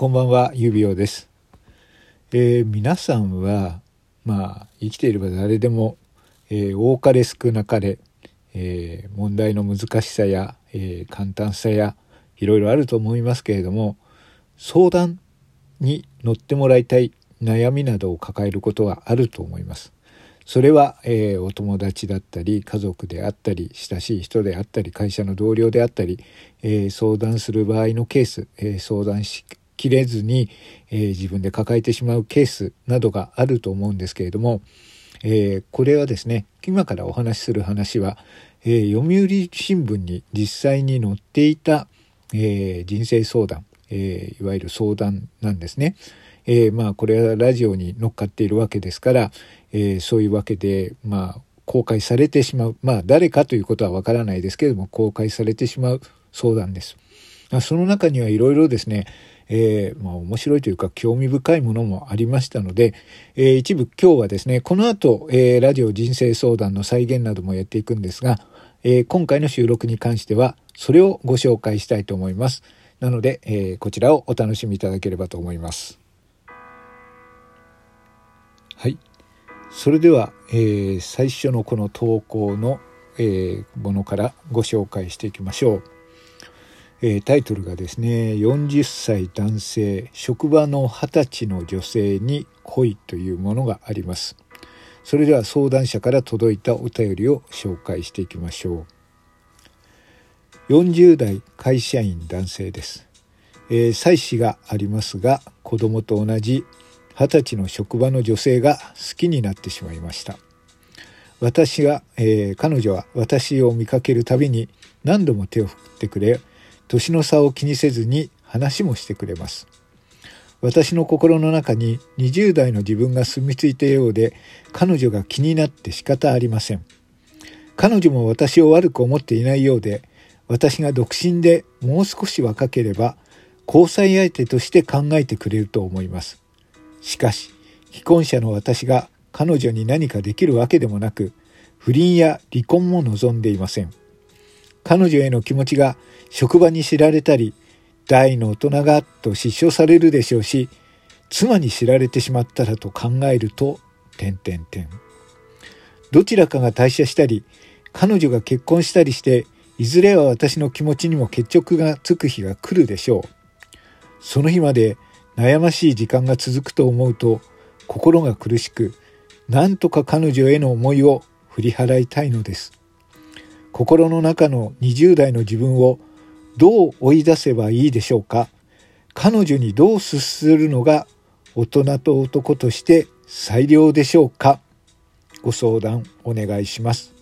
こんばんは、指輪です。えー、皆さんは、まあ、生きていれば誰でも、えー、多かれ少なかれ、えー、問題の難しさや、え簡単さや、いろいろあると思いますけれども、相談に乗ってもらいたい悩みなどを抱えることはあると思います。それは、えー、お友達だったり家族であったり親しい人であったり会社の同僚であったり、えー、相談する場合のケース、えー、相談しきれずに、えー、自分で抱えてしまうケースなどがあると思うんですけれども、えー、これはですね今からお話しする話は、えー、読売新聞に実際に載っていた、え人生相談、えいわゆる相談なんですね。えまあこれはラジオに乗っかっているわけですから、えそういうわけでまあ公開されてしまうまあ誰かということはわからないですけれども公開されてしまう相談です。その中にはいろいろですね、えー、まあ、面白いというか興味深いものもありましたので、えー、一部今日はですね、この後、えー、ラジオ人生相談の再現などもやっていくんですが、え今回の収録に関しては、それをご紹介したいと思います。なので、えこちらをお楽しみいただければと思います。はい。それでは、え最初のこの投稿の、えものからご紹介していきましょう。えー、タイトルがですね40歳男性職場の20歳の女性に恋というものがあります。それでは相談者から届いたお便りを紹介していきましょう。40代会社員男性です、えー、妻子がありますが子供と同じ20歳の職場の女性が好きになってしまいました。私が、えー、彼女は私を見かけるたびに何度も手を振ってくれ年の差を気にせずに話もしてくれます。私の心の中に20代の自分が住み着いたようで彼女が気になって仕方ありません。彼女も私を悪く思っていないようで私が独身でもう少し若ければ交際相手として考えてくれると思います。しかし既婚者の私が彼女に何かできるわけでもなく不倫や離婚も望んでいません。彼女への気持ちが職場に知られたり、大の大人がと失笑されるでしょうし、妻に知られてしまったらと考えると、点々点。どちらかが退社したり、彼女が結婚したりして、いずれは私の気持ちにも決着がつく日が来るでしょう。その日まで悩ましい時間が続くと思うと、心が苦しく、なんとか彼女への思いを振り払いたいのです。心の中の20代の自分をどう追い出せばいいでしょうか？彼女にどう接するのが大人と男として最良でしょうか？ご相談お願いします。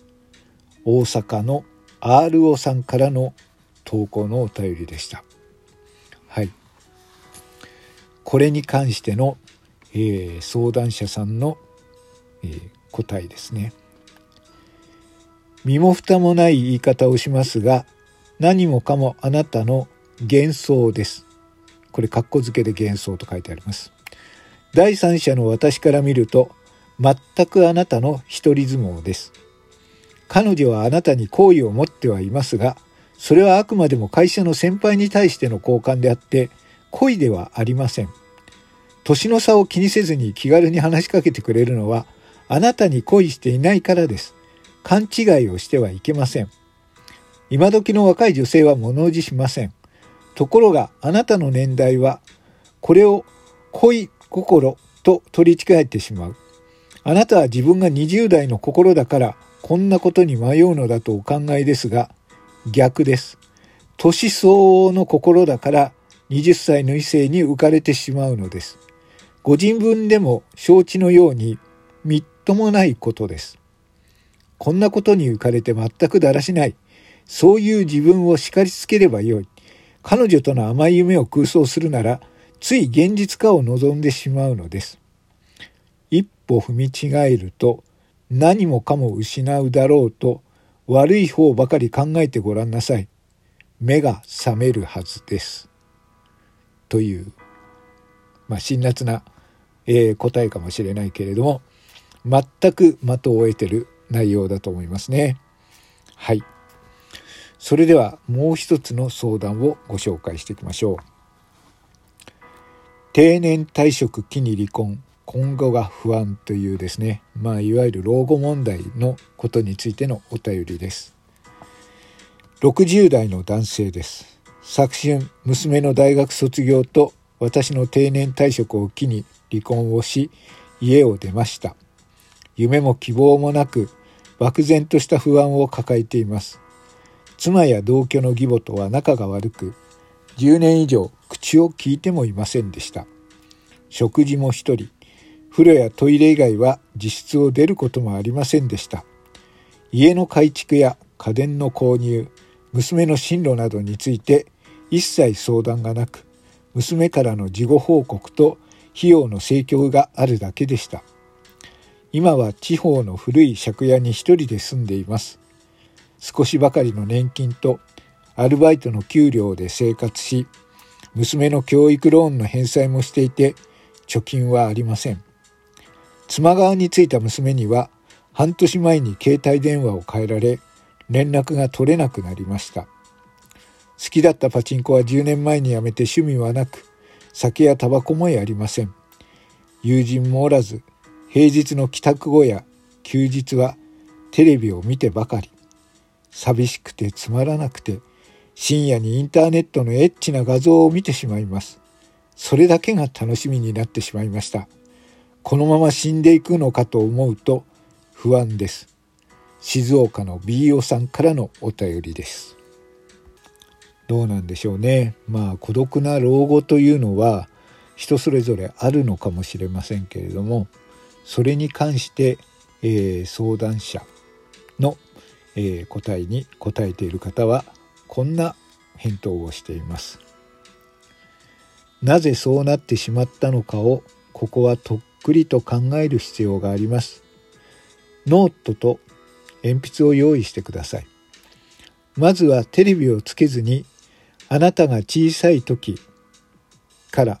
大阪の RO さんからの投稿のお便りでした。はい。これに関しての、えー、相談者さんの、えー、答えですね。身も蓋もない言い方をしますが、何もかもあなたの幻想です。これ、カッコ付けで幻想と書いてあります。第三者の私から見ると、全くあなたの一人相撲です。彼女はあなたに好意を持ってはいますが、それはあくまでも会社の先輩に対しての交換であって、恋ではありません。年の差を気にせずに気軽に話しかけてくれるのは、あなたに恋していないからです。勘違いをしてはいけません。今時の若い女性は物おじしません。ところがあなたの年代はこれを恋心と取り違えてしまう。あなたは自分が20代の心だからこんなことに迷うのだとお考えですが逆です。年相応の心だから20歳の異性に浮かれてしまうのです。ご自分でも承知のようにみっともないことです。こんなことに浮かれて全くだらしない。そういう自分を叱りつければよい。彼女との甘い夢を空想するなら、つい現実化を望んでしまうのです。一歩踏み違えると、何もかも失うだろうと、悪い方ばかり考えてごらんなさい。目が覚めるはずです。という、まあ、辛辣な、えー、答えかもしれないけれども、全く的を得てる内容だと思いますね。はい。それではもう一つの相談をご紹介していきましょう。定年退職期に離婚今後が不安というですねまあいわゆる老後問題のことについてのお便りです60代の男性です昨春娘の大学卒業と私の定年退職を機に離婚をし家を出ました夢も希望もなく漠然とした不安を抱えています。妻や同居の義母とは仲が悪く10年以上口を聞いてもいませんでした。食事も一人風呂やトイレ以外は自室を出ることもありませんでした。家の改築や家電の購入娘の進路などについて一切相談がなく娘からの事後報告と費用の請求があるだけでした。今は地方の古い借家に一人で住んでいます。少しばかりの年金とアルバイトの給料で生活し娘の教育ローンの返済もしていて貯金はありません。妻側についた娘には半年前に携帯電話を変えられ連絡が取れなくなりました。好きだったパチンコは10年前に辞めて趣味はなく、酒やタバコもやりません。友人もおらず、平日の帰宅後や休日はテレビを見てばかり。寂しくてつまらなくて、深夜にインターネットのエッチな画像を見てしまいます。それだけが楽しみになってしまいました。このまま死んでいくのかと思うと不安です。静岡の BO さんからのお便りです。どうなんでしょうねまあ孤独な老後というのは人それぞれあるのかもしれませんけれどもそれに関して、えー、相談者の、えー、答えに答えている方はこんな返答をしています。なぜそうなってしまったのかをここはとっくりと考える必要があります。ノートと鉛筆を用意してください。まずはテレビをつけずにあなたが小さい時から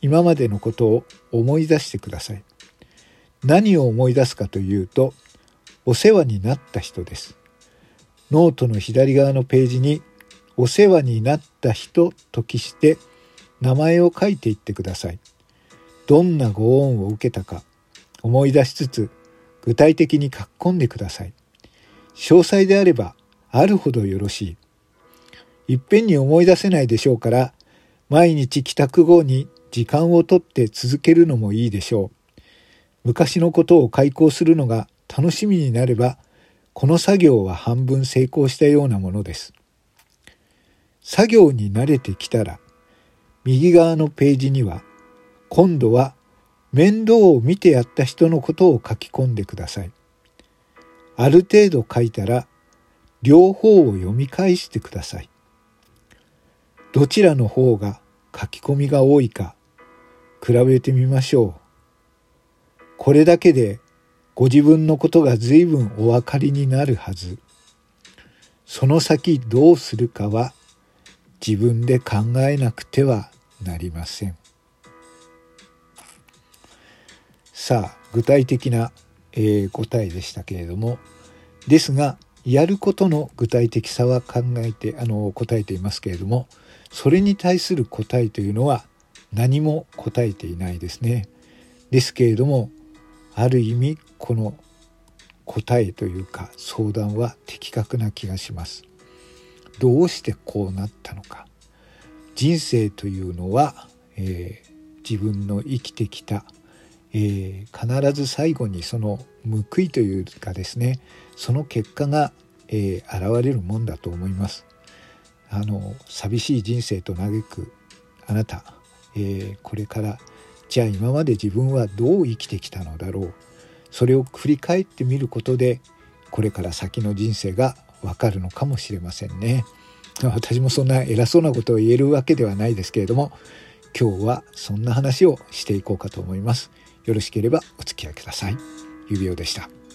今までのことを思い出してください。何を思い出すかというと、お世話になった人です。ノートの左側のページに、お世話になった人と記して名前を書いていってください。どんなご恩を受けたか思い出しつつ具体的に書き込んでください。詳細であればあるほどよろしい。いっぺんに思い出せないでしょうから、毎日帰宅後に時間をとって続けるのもいいでしょう。昔のことを開講するのが楽しみになれば、この作業は半分成功したようなものです。作業に慣れてきたら、右側のページには、今度は面倒を見てやった人のことを書き込んでください。ある程度書いたら、両方を読み返してください。どちらの方が書き込みが多いか比べてみましょう。これだけでご自分のことが随分お分かりになるはず。その先どうするかは自分で考えなくてはなりません。さあ具体的な、えー、答えでしたけれどもですがやることの具体的さは考えてあの答えていますけれどもそれに対する答えというのは何も答えていないですね。ですけれどもある意味この答えというか相談は的確な気がします。どうしてこうなったのか人生というのは、えー、自分の生きてきた、えー、必ず最後にその報いというかですねその結果が、えー、現れるもんだと思います。あの寂しい人生と嘆くあなた、えー、これからじゃあ今まで自分はどう生きてきたのだろうそれを振り返ってみることでこれから先の人生がわかるのかもしれませんね。私もそんな偉そうなことを言えるわけではないですけれども今日はそんな話をしていこうかと思います。よろしければお付き合いください。指輪でした。